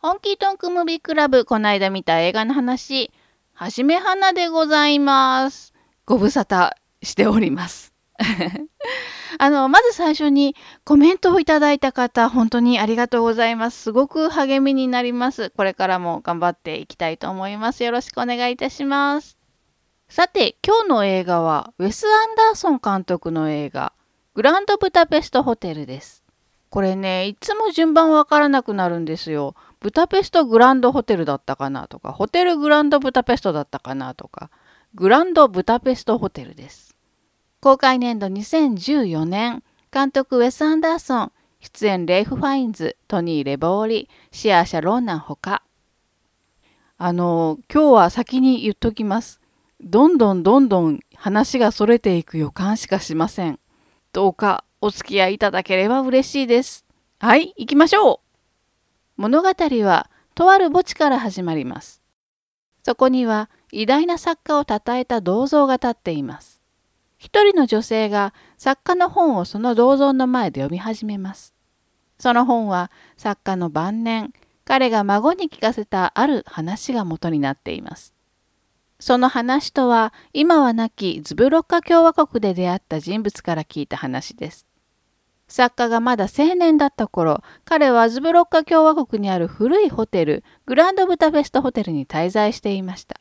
ホンキートンクムービークラブ、こないだ見た映画の話、はじめはなでございます。ご無沙汰しております。あの、まず最初にコメントをいただいた方、本当にありがとうございます。すごく励みになります。これからも頑張っていきたいと思います。よろしくお願いいたします。さて、今日の映画は、ウェス・アンダーソン監督の映画、グランドブタペストホテルです。これね、いつも順番わからなくなるんですよ。ブタペストグランドホテルだったかなとか、ホテルグランドブタペストだったかなとか、グランドブタペストホテルです。公開年度2014年、監督ウェス・アンダーソン、出演レイフ・ファインズ、トニー・レボーリ、シアーシャ・ローナンほか。あの、今日は先に言っときます。どんどんどんどん話がそれていく予感しかしません。どうかお付き合いいただければ嬉しいです。はい、行きましょう物語はとある墓地から始まります。そこには偉大な作家を称えた銅像が立っています。一人の女性が作家の本をその銅像の前で読み始めます。その本は作家の晩年、彼が孫に聞かせたある話が元になっています。その話とは今は亡きズブロッカ共和国で出会った人物から聞いた話です。作家がまだ青年だった頃、彼はズブロッカ共和国にある古いホテル、グランドブタフェストホテルに滞在していました。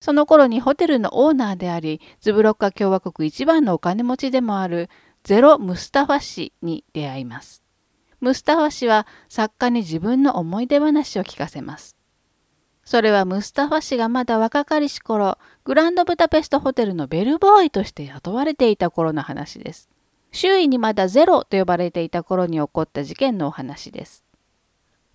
その頃にホテルのオーナーであり、ズブロッカ共和国一番のお金持ちでもあるゼロ・ムスタファ氏に出会います。ムスタファ氏は作家に自分の思い出話を聞かせます。それはムスタファ氏がまだ若かりし頃、グランドブタペストホテルのベルボーイとして雇われていた頃の話です。周囲にまだゼロと呼ばれていた頃に起こった事件のお話です。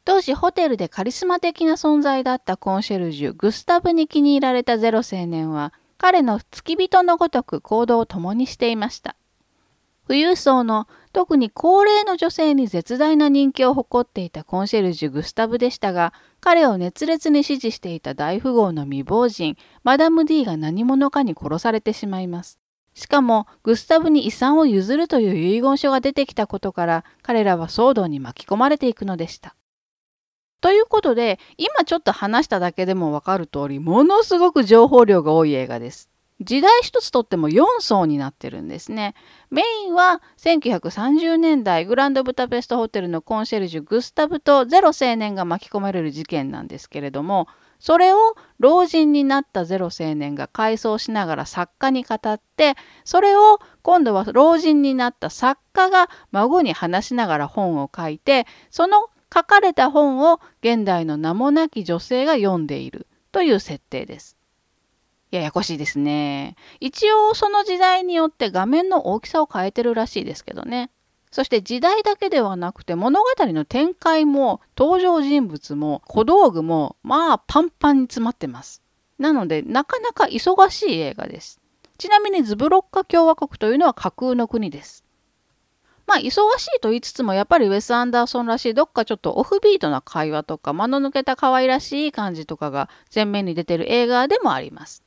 当時ホテルでカリスマ的な存在だったコンシェルジュグスタブに気に入られたゼロ青年は彼の付き人のごとく行動を共にしていました。富裕層の特に高齢の女性に絶大な人気を誇っていたコンシェルジュグスタブでしたが彼を熱烈に支持していた大富豪の未亡人マダム D が何者かに殺されてしまいます。しかもグスタブに遺産を譲るという遺言書が出てきたことから彼らは騒動に巻き込まれていくのでした。ということで今ちょっと話しただけでもわかる通りものすごく情報量が多い映画です。時代一つとっても4層になってるんですね。メインは1930年代グランドブタペストホテルのコンシェルジュグスタブとゼロ青年が巻き込まれる事件なんですけれどもそれを老人になったゼロ青年が回想しながら作家に語ってそれを今度は老人になった作家が孫に話しながら本を書いてその書かれた本を現代の名もなき女性が読んでいるという設定です。ややこしいですね。一応その時代によって画面の大きさを変えてるらしいですけどね。そして時代だけではなくて物語の展開も登場人物も小道具もまあパンパンに詰まってます。なのでなかなか忙しい映画です。ちなみにズブロッカ共和国というのは架空の国です。まあ忙しいと言いつつもやっぱりウェス・アンダーソンらしいどっかちょっとオフビートな会話とか間の抜けた可愛らしい感じとかが前面に出てる映画でもあります。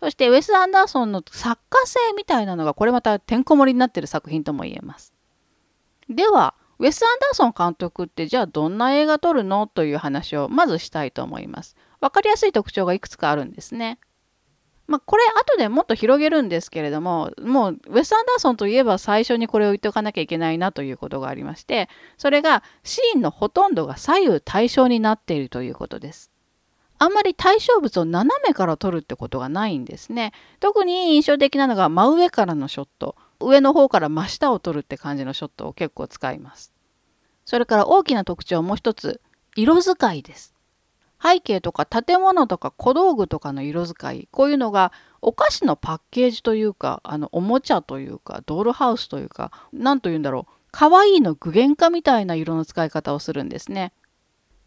そしてウェス・アンダーソンの作家性みたいなのがこれまたてんこ盛りになってる作品とも言えます。では、ウェス・アンダーソン監督ってじゃあどんな映画撮るの？という話をまずしたいと思います。わかりやすい特徴がいくつかあるんですね。まあ、これ後でもっと広げるんですけれども、もうウェス・アンダーソンといえば最初にこれを言っておかなきゃいけないなということがありまして、それがシーンのほとんどが左右対称になっているということです。あんまり対象物を斜めから撮るってことがないんですね。特に印象的なのが真上からのショット。上の方から真下を撮るって感じのショットを結構使います。それから大きな特徴もう一つ、色使いです。背景とか建物とか小道具とかの色使い、こういうのがお菓子のパッケージというか、あのおもちゃというか、ドールハウスというか、何と言うんだろう、可愛いの具現化みたいな色の使い方をするんですね。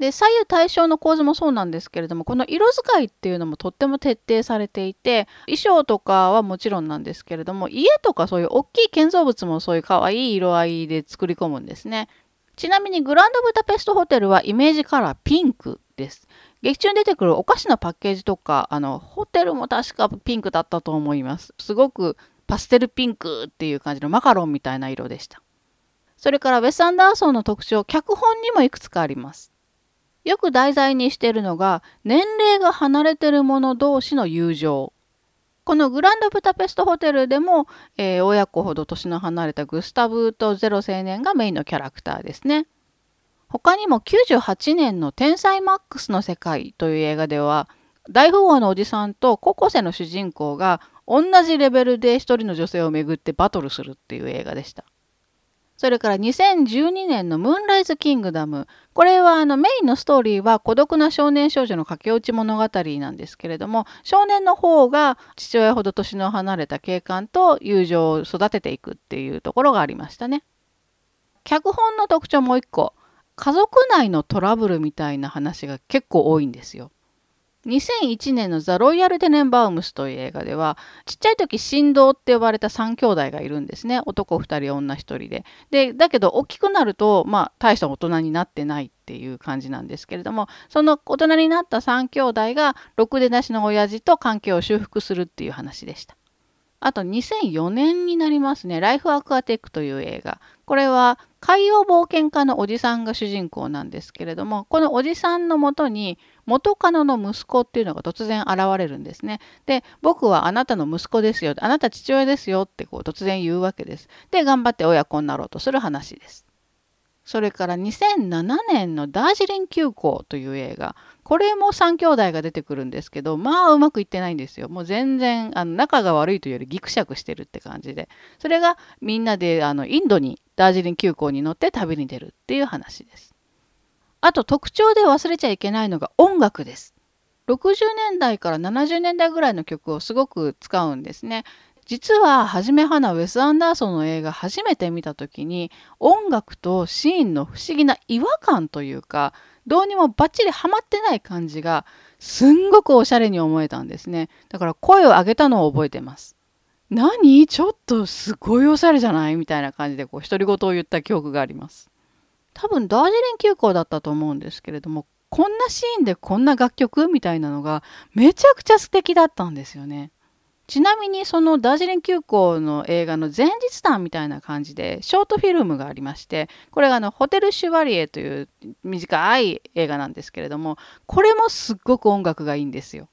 で左右対称の構図もそうなんですけれどもこの色使いっていうのもとっても徹底されていて衣装とかはもちろんなんですけれども家とかそういう大きい建造物もそういう可愛い色合いで作り込むんですね。ちなみにグランドブタペストホテルはイメージカラーピンクです。劇中に出てくるお菓子のパッケージとかあのホテルも確かピンクだったと思います。すごくパステルピンクっていう感じのマカロンみたいな色でした。それからウェス・アンダーソンの特徴脚本にもいくつかあります。よく題材にしているのが年齢が離れてる者同士の友情。このグランドブタペストホテルでも、えー、親子ほど年の離れたグスタブとゼロ青年がメインのキャラクターですね。他にも98年の天才マックスの世界という映画では大富豪のおじさんと高校生の主人公が同じレベルで一人の女性をめぐってバトルするっていう映画でした。それから2012年のムーンライズ・キングダム。これはあのメインのストーリーは孤独な少年少女の駆け落ち物語なんですけれども、少年の方が父親ほど年の離れた警官と友情を育てていくっていうところがありましたね。脚本の特徴もう一個。家族内のトラブルみたいな話が結構多いんですよ。2001年のザ・ロイヤル・テネンバウムスという映画ではちっちゃい時神童って呼ばれた3兄弟がいるんですね。男2人女1人で。でだけど大きくなるとまあ大した大人になってないっていう感じなんですけれどもその大人になった3兄弟がろくでなしの親父と関係を修復するっていう話でした。あと2004年になりますね「ライフ・アクアテック」という映画これは海洋冒険家のおじさんが主人公なんですけれどもこのおじさんのもとに元カノの息子っていうのが突然現れるんですね。で僕はあなたの息子ですよあなた父親ですよってこう突然言うわけです。で頑張って親子になろうとする話です。それから2007年のダージリン急行という映画。これも3兄弟が出てくるんですけど、まあうまくいってないんですよ。もう全然あの仲が悪いというよりギクシャクしてるって感じで。それがみんなであのインドにダージリン急行に乗って旅に出るっていう話です。あと特徴で忘れちゃいけないのが音楽です。60年代から70年代ぐらいの曲をすごく使うんですね。実ははじめはなウェス・アンダーソンの映画初めて見た時に音楽とシーンの不思議な違和感というかどうにもバッチリハマってない感じがすんごくおしゃれに思えたんですね。だから声を上げたのを覚えてます。何？ちょっとすごいおしゃれじゃない？みたいな感じでこう独り言を言った記憶があります。多分ダージリン急行だったと思うんですけれどもこんなシーンでこんな楽曲？みたいなのがめちゃくちゃ素敵だったんですよね。ちなみにそのダージリン急行の映画の前日談みたいな感じでショートフィルムがありましてこれがあのホテル・シュバリエという短い映画なんですけれどもこれもすっごく音楽がいいんですよ。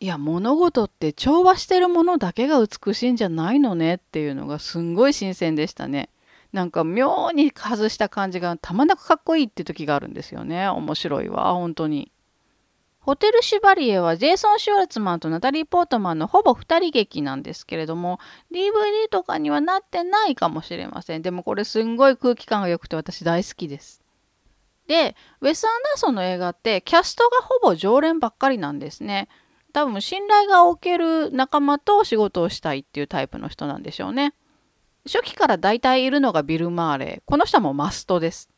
いや物事って調和してるものだけが美しいんじゃないのねっていうのがすんごい新鮮でしたね。なんか妙に外した感じがたまなくかっこいいって時があるんですよね。面白いわ本当に。ホテル・シュバリエはジェイソン・シュワルツマンとナタリー・ポートマンのほぼ2人劇なんですけれども DVD とかにはなってないかもしれません。でもこれすんごい空気感が良くて私大好きです。でウェス・アンダーソンの映画ってキャストがほぼ常連ばっかりなんですね。多分信頼がおける仲間と仕事をしたいっていうタイプの人なんでしょうね。初期から大体いるのがビル・マーレ。この人もマストです。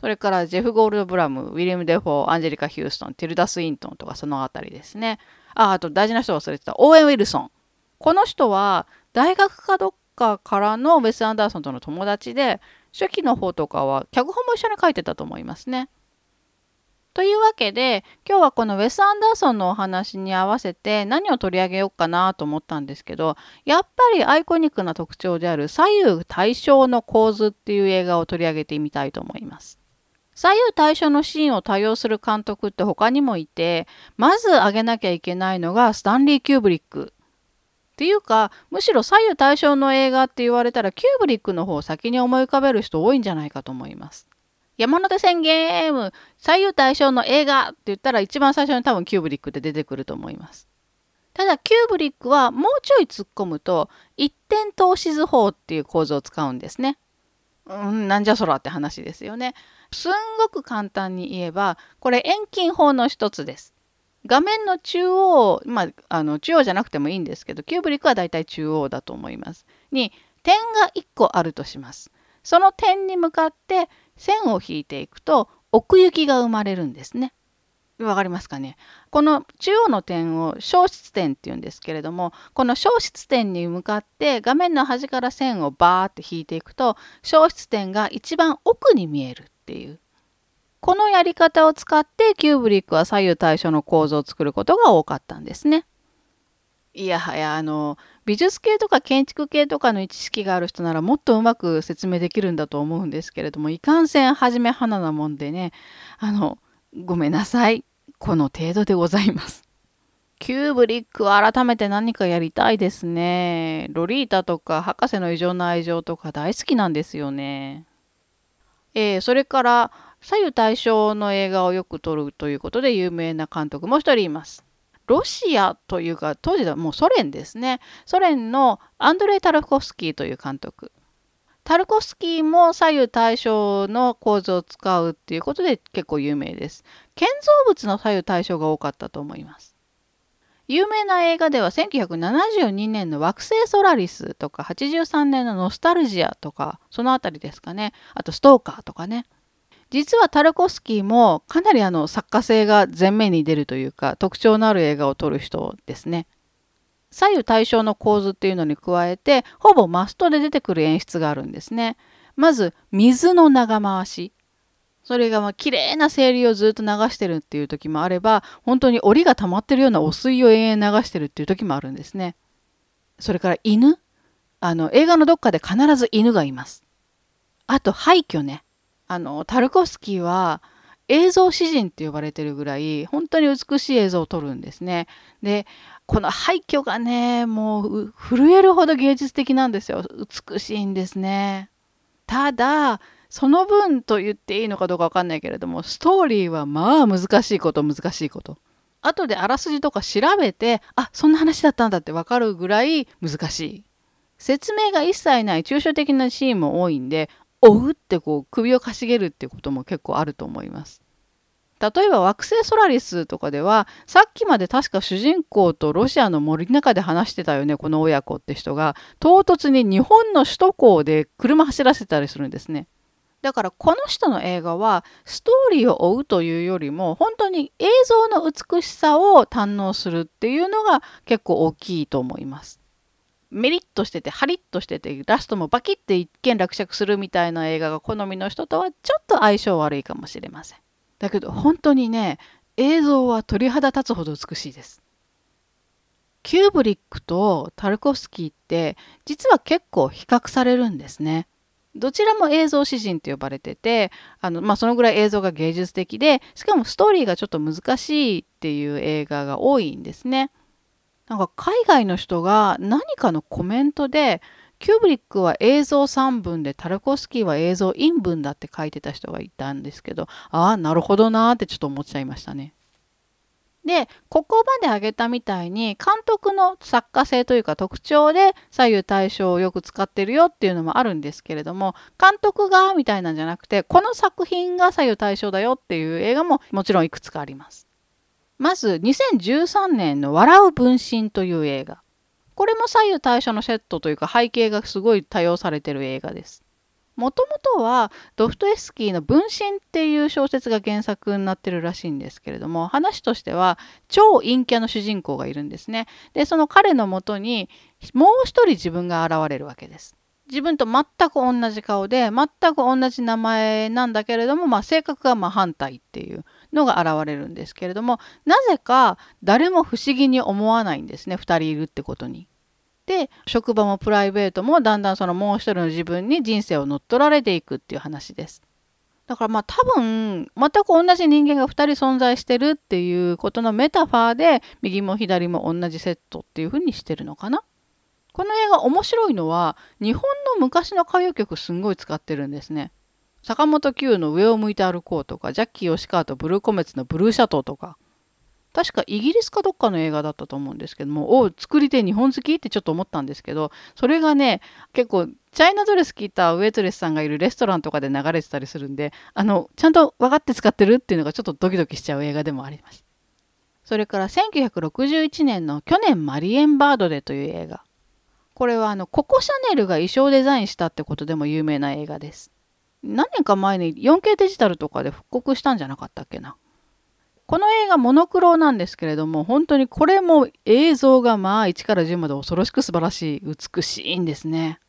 それからジェフ・ゴールドブラム、ウィリアム・デフォー、アンジェリカ・ヒューストン、ティルダ・スウィントンとかそのあたりですね。あ、あと大事な人忘れてた。オーエン・ウィルソン。この人は大学かどっかからのウェス・アンダーソンとの友達で、初期の方とかは脚本も一緒に書いてたと思いますね。というわけで今日はこのウェス・アンダーソンのお話に合わせて何を取り上げようかなと思ったんですけどやっぱりアイコニックな特徴である左右対称の構図っていう映画を取り上げてみたいと思います。左右対称のシーンを多用する監督って他にもいてまず挙げなきゃいけないのがスタンリー・キューブリック。っていうかむしろ左右対称の映画って言われたらキューブリックの方を先に思い浮かべる人多いんじゃないかと思います。山手線ゲーム左右対称の映画って言ったら一番最初に多分キューブリックって出てくると思います。ただキューブリックはもうちょい突っ込むと一点透視図法っていう構図を使うんですね。うん、なんじゃそらって話ですよね。すんごく簡単に言えば、これ遠近法の一つです。画面の中央、まあ、あの中央じゃなくてもいいんですけど、キューブリックはだいたい中央だと思います。に、点が1個あるとします。その点に向かって線を引いていくと、奥行きが生まれるんですね。わかりますかね？この中央の点を消失点っていうんですけれどもこの消失点に向かって画面の端から線をバーって引いていくと消失点が一番奥に見えるっていうこのやり方を使ってキューブリックは左右対称の構造を作ることが多かったんですね。いやはやあの美術系とか建築系とかの知識がある人ならもっとうまく説明できるんだと思うんですけれどもいかんせんはじめ花なもんでねあのごめんなさい。この程度でございます。キューブリックは改めて何かやりたいですね。ロリータとか博士の異常な愛情とか大好きなんですよね。えー、それから左右対称の映画をよく撮るということで有名な監督も一人います。ロシアというか当時はもうソ連ですね。ソ連のアンドレイ・タルコフスキーという監督。タルコフスキーも左右対称の構図を使うっていうことで結構有名です。建造物の左右対称が多かったと思います。有名な映画では1972年の惑星ソラリスとか83年のノスタルジアとかそのあたりですかね。あとストーカーとかね。実はタルコスキーもかなりあの作家性が前面に出るというか特徴のある映画を撮る人ですね。左右対称の構図っていうのに加えてほぼマストで出てくる演出があるんですね。まず水の長回し。それがまあ綺麗な清流をずっと流してるっていう時もあれば本当に檻が溜まってるような汚水を延々流してるっていう時もあるんですね。それから犬あの映画のどっかで必ず犬がいます。あと廃墟ね。あのタルコフスキーは映像詩人って呼ばれてるぐらい本当に美しい映像を撮るんですね。でこの廃墟がねもう震えるほど芸術的なんですよ。美しいんですね。ただその分と言っていいのかどうかわかんないけれども、ストーリーはまあ難しいこと難しいこと。後であらすじとか調べて、あ、そんな話だったんだってわかるぐらい難しい。説明が一切ない抽象的なシーンも多いんで、追うってこう首をかしげるっていうことも結構あると思います。例えば惑星ソラリスとかではさっきまで確か主人公とロシアの森の中で話してたよねこの親子って人が唐突に日本の首都高で車走らせたりするんですね。だからこの人の映画はストーリーを追うというよりも本当に映像の美しさを堪能するっていうのが結構大きいと思います。メリッとしててハリッとしててラストもバキッて一見落着するみたいな映画が好みの人とはちょっと相性悪いかもしれません。だけど本当にね映像は鳥肌立つほど美しいです。キューブリックとタルコフスキーって実は結構比較されるんですね。どちらも映像詩人と呼ばれててあの、まあ、そのぐらい映像が芸術的でしかもストーリーがちょっと難しいっていう映画が多いんですね。なんか海外の人が何かのコメントでキューブリックは映像3分でタルコスキーは映像陰文だって書いてた人がいたんですけどああなるほどなーってちょっと思っちゃいましたね。でここまで挙げたみたいに監督の作家性というか特徴で左右対称をよく使ってるよっていうのもあるんですけれども監督がみたいなんじゃなくてこの作品が左右対称だよっていう映画ももちろんいくつかあります。まず2013年の「笑う分身」という映画。これも左右対称のセットというか背景がすごい多用されてる映画です。もともとはドフトエスキーの「分身」っていう小説が原作になってるらしいんですけれども話としては超陰キャの主人公がいるんですね。でその彼のもとにもう一人自分が現れるわけです。自分と全く同じ顔で全く同じ名前なんだけれども、まあ、性格が真反対っていうのが現れるんですけれどもなぜか誰も不思議に思わないんですね2人いるってことに。で職場もプライベートもだんだんそのもう一人の自分に人生を乗っ取られていくっていう話です。だからまあ多分全く同じ人間が2人存在してるっていうことのメタファーで右も左も同じセットっていう風にしてるのかな。この映画面白いのは日本の昔の歌謡曲すんごい使ってるんですね。坂本九の上を向いて歩こうとかジャッキー吉川とブルーコメツのブルーシャトーとか確かイギリスかどっかの映画だったと思うんですけどもお作り手日本好きってちょっと思ったんですけどそれがね結構チャイナドレス着たウェイトレスさんがいるレストランとかで流れてたりするんであのちゃんと分かって使ってるっていうのがちょっとドキドキしちゃう映画でもあります。それから1961年の去年マリエンバードでという映画。これはあのココ・シャネルが衣装デザインしたってことでも有名な映画です。何年か前に 4K デジタルとかで復刻したんじゃなかったっけな。この映画モノクロなんですけれども本当にこれも映像がまあ1から10まで恐ろしく素晴らしい美しいんですね。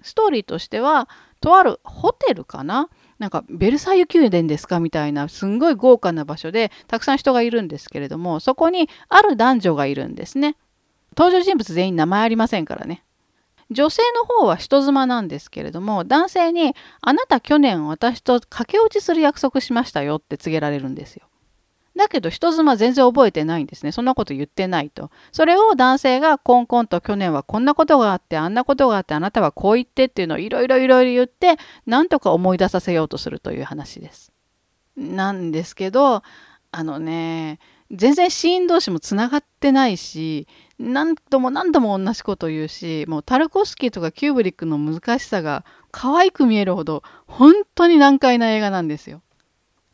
ストーリーとしてはとあるホテルかな？なんかベルサイユ宮殿ですかみたいなすんごい豪華な場所でたくさん人がいるんですけれどもそこにある男女がいるんですね。登場人物全員名前ありませんからね。女性の方は人妻なんですけれども男性に「あなた去年私と駆け落ちする約束しましたよ」って告げられるんですよ。だけど人妻全然覚えてないんですね。そんなこと言ってないと。それを男性がコンコンと去年はこんなことがあってあんなことがあってあなたはこう言ってっていうのをいろいろいろいろ言ってなんとか思い出させようとするという話です。なんですけどあのね全然シーン同士もつながってないし何度も何度も同じこと言うしもうタルコスキーとかキューブリックの難しさが可愛く見えるほど本当に難解な映画なんですよ。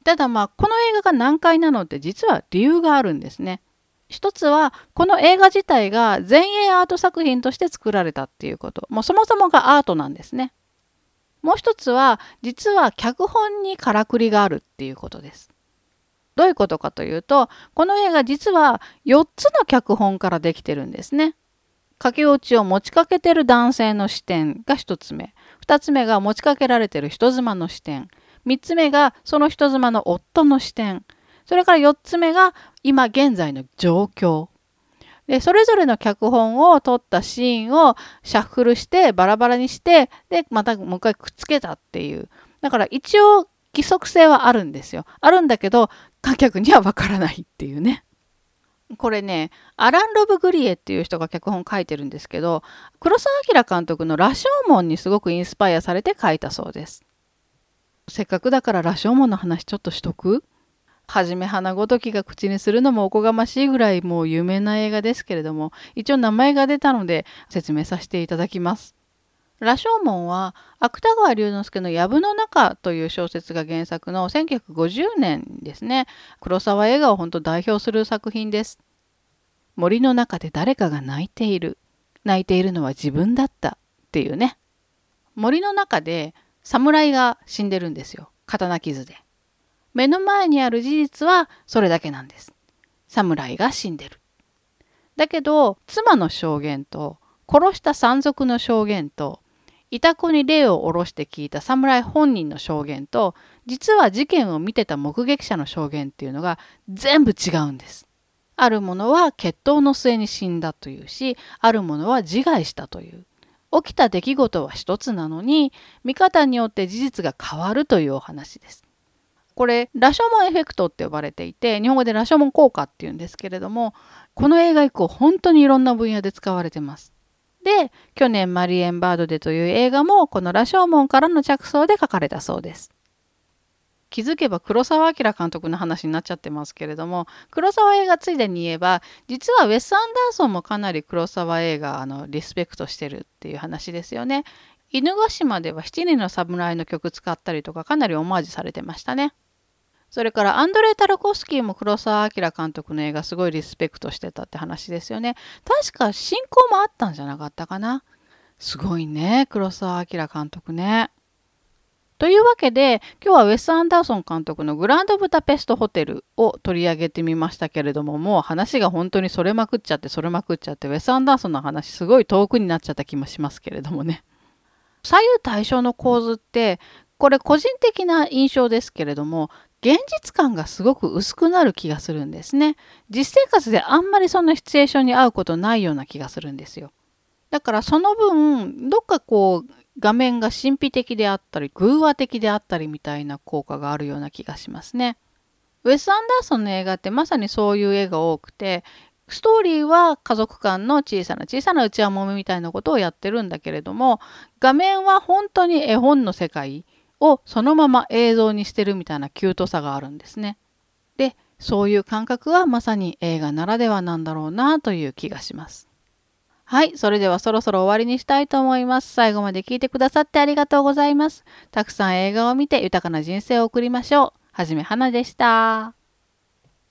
ただまあこの映画が難解なのって実は理由があるんですね。一つはこの映画自体が前衛アート作品として作られたっていうこともうそもそもがアートなんですね。もう一つは実は脚本にからくりがあるっていうことです。どういうことかというとこの映画実は4つの脚本からできてるんですね。駆け落ちを持ちかけてる男性の視点が1つ目2つ目が持ちかけられてる人妻の視点3つ目がその人妻の夫の視点それから4つ目が今現在の状況でそれぞれの脚本を撮ったシーンをシャッフルしてバラバラにしてでまたもう一回くっつけたっていうだから一応規則性はあるんですよあるんだけど観客にはわからないっていうね。これねアラン・ロブ・グリエっていう人が脚本書いてるんですけど黒澤明監督の「羅生門」にすごくインスパイアされて書いたそうです。せっかくだから羅生門の話ちょっとしとく？はじめ花ごときが口にするのもおこがましいぐらいもう有名な映画ですけれども一応名前が出たので説明させていただきます。羅生門は芥川龍之介の「藪の中」という小説が原作の1950年ですね。黒沢映画を本当代表する作品です。森の中で誰かが泣いている。泣いているのは自分だったっていうね。森の中で侍が死んでるんですよ。刀傷で。目の前にある事実はそれだけなんです。侍が死んでる。だけど妻の証言と殺した山賊の証言といた子に霊を下ろして聞いた侍本人の証言と実は事件を見てた目撃者の証言っていうのが全部違うんです。あるものは決闘の末に死んだというしあるものは自害したという。起きた出来事は一つなのに見方によって事実が変わるというお話です。これラショモンエフェクトって呼ばれていて日本語でラショモン効果っていうんですけれどもこの映画以降本当にいろんな分野で使われてます。で、去年マリエンバードデという映画もこの羅生門からの着想で書かれたそうです。気づけば黒澤明監督の話になっちゃってますけれども黒澤映画ついでに言えば実はウェス・アンダーソンもかなり黒澤映画のリスペクトしてるっていう話ですよね。犬ヶ島では7人の侍の曲使ったりとかかなりオマージュされてましたね。それからアンドレイ・タルコスキーも黒澤明監督の映画すごいリスペクトしてたって話ですよね。確か進行もあったんじゃなかったかな。すごいね、黒澤明監督ね。というわけで今日はウェス・アンダーソン監督のグランドブタペストホテルを取り上げてみましたけれどももう話が本当にそれまくっちゃってそれまくっちゃってウェス・アンダーソンの話すごい遠くになっちゃった気もしますけれどもね。左右対称の構図ってこれ個人的な印象ですけれども現実感がすごく薄くなる気がするんですね。実生活であんまりそんなシチュエーションに合うことないような気がするんですよ。だからその分、どっかこう画面が神秘的であったり、偶話的であったりみたいな効果があるような気がしますね。ウェス・アンダーソンの映画ってまさにそういう絵が多くて、ストーリーは家族間の小さな小さな内輪もめみたいなことをやってるんだけれども、画面は本当に絵本の世界をそのまま映像にしてるみたいなキュートさがあるんですね。で、そういう感覚はまさに映画ならではなんだろうなという気がします。はい、それではそろそろ終わりにしたいと思います。最後まで聞いてくださってありがとうございます。たくさん映画を見て豊かな人生を送りましょう。はじめはなでした。